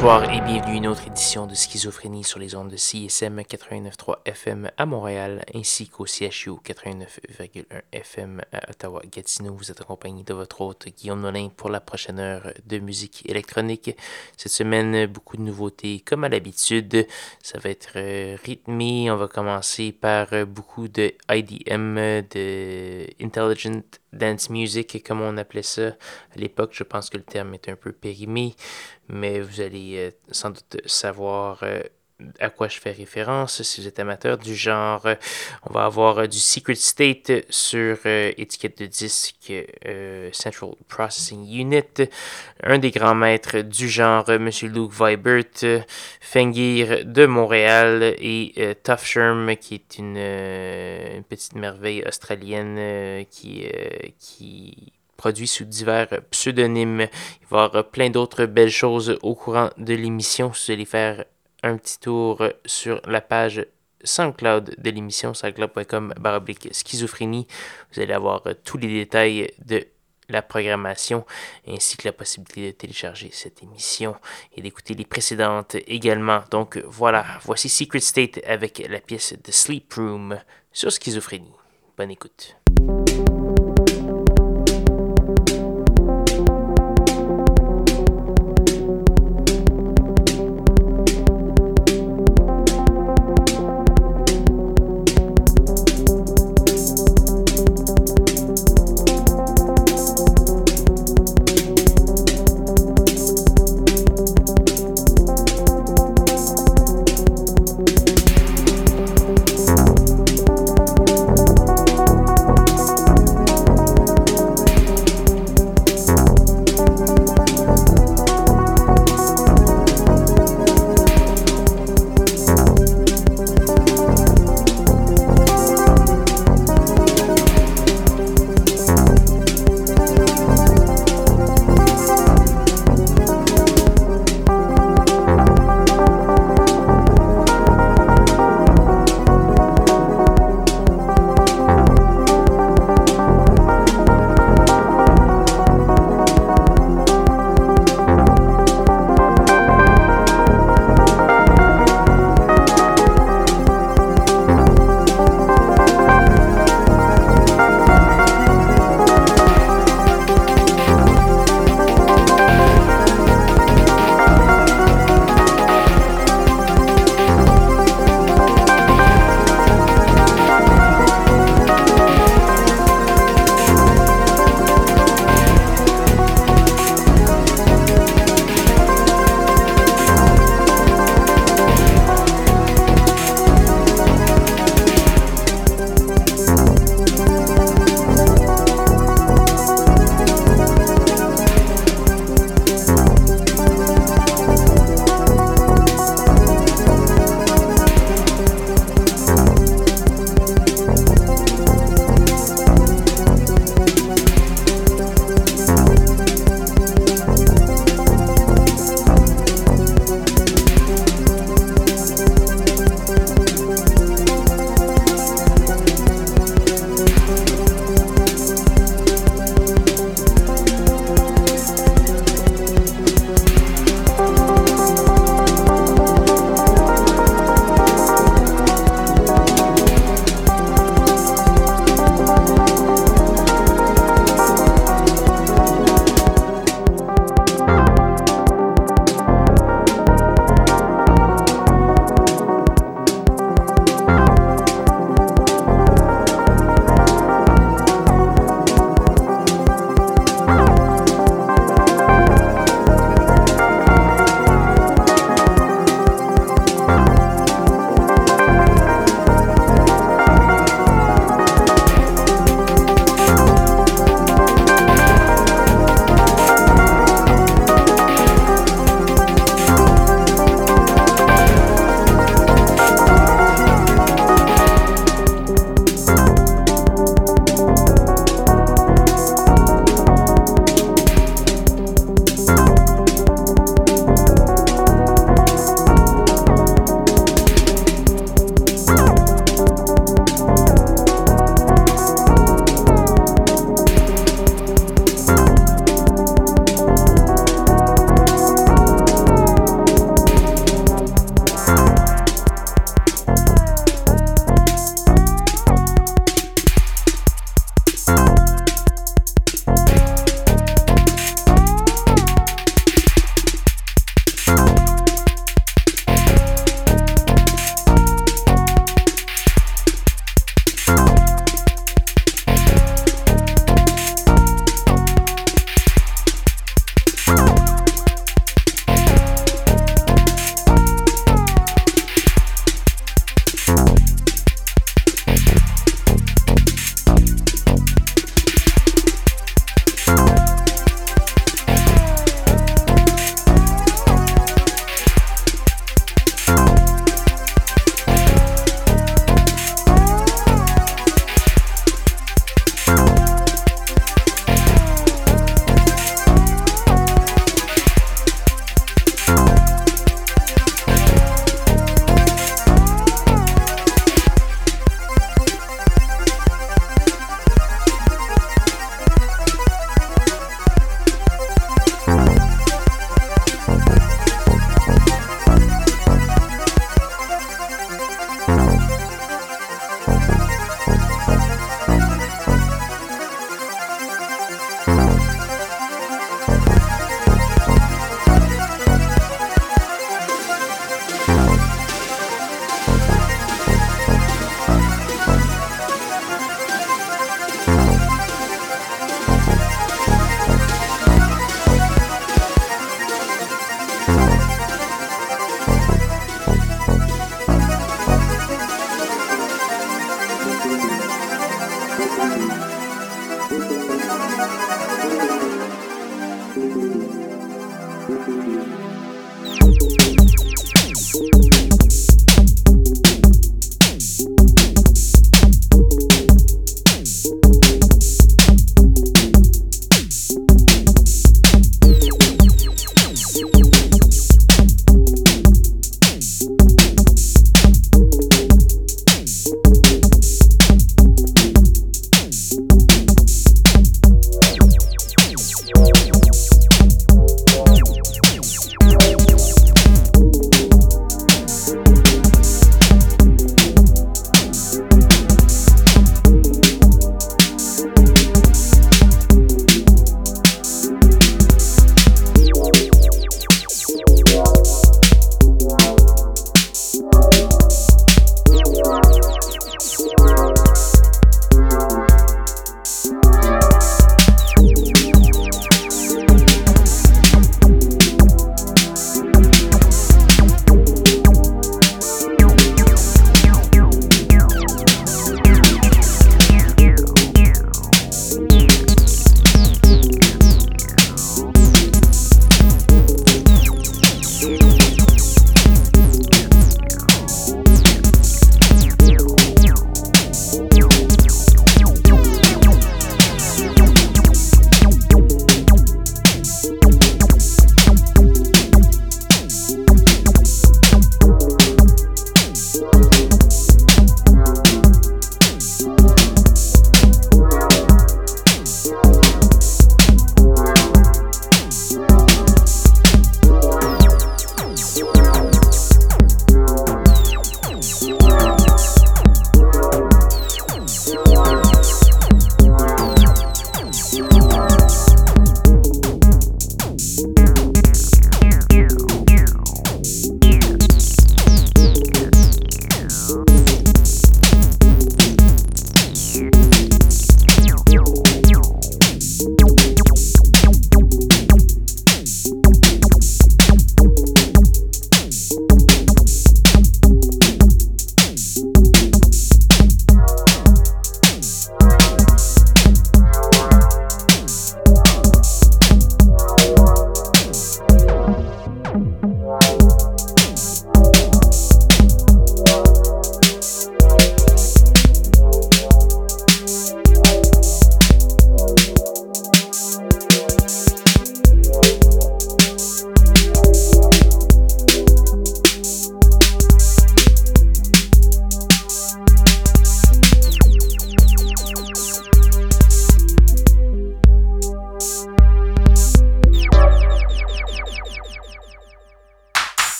Bonsoir et bienvenue à une autre édition de Schizophrénie sur les ondes de CSM 89.3 FM à Montréal ainsi qu'au CHU 89.1 FM à Ottawa-Gatineau. Vous êtes accompagné de votre hôte Guillaume Nolin pour la prochaine heure de musique électronique. Cette semaine, beaucoup de nouveautés comme à l'habitude. Ça va être euh, rythmé. On va commencer par euh, beaucoup de IDM, de Intelligent Dance Music comme on appelait ça à l'époque. Je pense que le terme est un peu périmé mais vous allez euh, sans doute savoir euh, à quoi je fais référence. Si vous êtes amateur du genre, euh, on va avoir du Secret State sur étiquette de disque Central Processing Unit. Un des grands maîtres du genre, M. Luke Vibert, Fengir de Montréal et Tough Sherm, qui est une, une petite merveille australienne qui, qui produit sous divers pseudonymes. Il va y avoir plein d'autres belles choses au courant de l'émission. Si vous allez faire un petit tour sur la page SoundCloud de l'émission, soundcloud.com baroblique schizophrénie, vous allez avoir tous les détails de la programmation ainsi que la possibilité de télécharger cette émission et d'écouter les précédentes également. Donc voilà, voici Secret State avec la pièce de Sleep Room sur schizophrénie. Bonne écoute.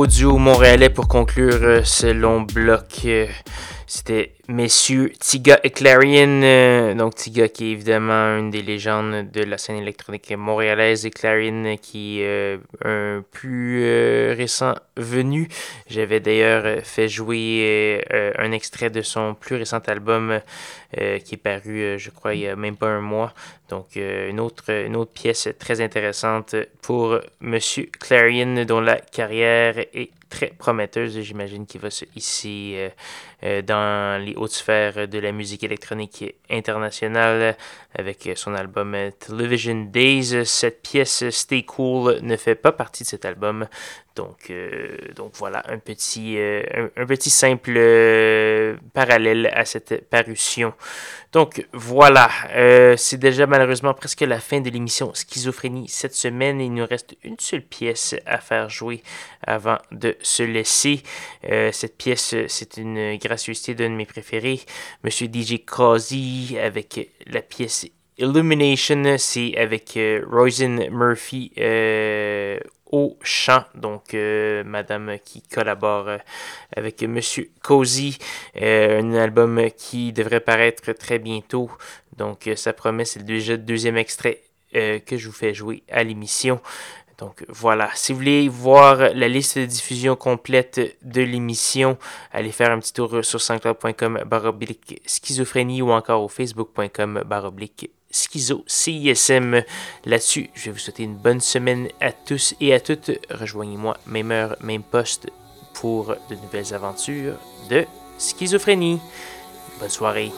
Gros duo montréalais pour conclure euh, ce long bloc. Euh, c'était messieurs Tiga et Clarion. Euh, donc Tiga qui est évidemment une des légendes de la scène électronique montréalaise et Clarion qui est un plus récent venu. J'avais d'ailleurs fait jouer un extrait de son plus récent album qui est paru, je crois, il y a même pas un mois. Donc une, autre, une autre pièce très intéressante pour Monsieur Clarion dont la carrière est très prometteuse. J'imagine qu'il va se ici euh, euh, dans les hautes sphères de la musique électronique internationale avec son album Television Days. Cette pièce Stay Cool ne fait pas partie de cet album. Donc, euh, donc voilà, un petit, petit simple parallèle à cette parution. Donc voilà, c'est déjà malheureusement presque la fin de l'émission Schizophrénie cette semaine. Il nous reste une seule pièce à faire jouer avant de se laisser. Euh, cette pièce, c'est une gracieuseté d'un de mes préférés, Monsieur DJ Kazi, avec la pièce Illumination. C'est avec euh, Roisin Murphy euh, au chant, donc madame qui collabore avec monsieur Cozy, un album qui devrait paraître très bientôt, donc ça promet, c'est le deuxième extrait que je vous fais jouer à l'émission. Donc voilà, si vous voulez voir la liste de diffusion complète de l'émission, allez faire un petit tour sur sanscloud.com baroblique schizophrénie ou encore au facebook.com baroblique schizo CISM. Là-dessus, je vais vous souhaiter une bonne semaine à tous et à toutes. Rejoignez-moi, même heure, même poste, pour de nouvelles aventures de schizophrénie. Bonne soirée.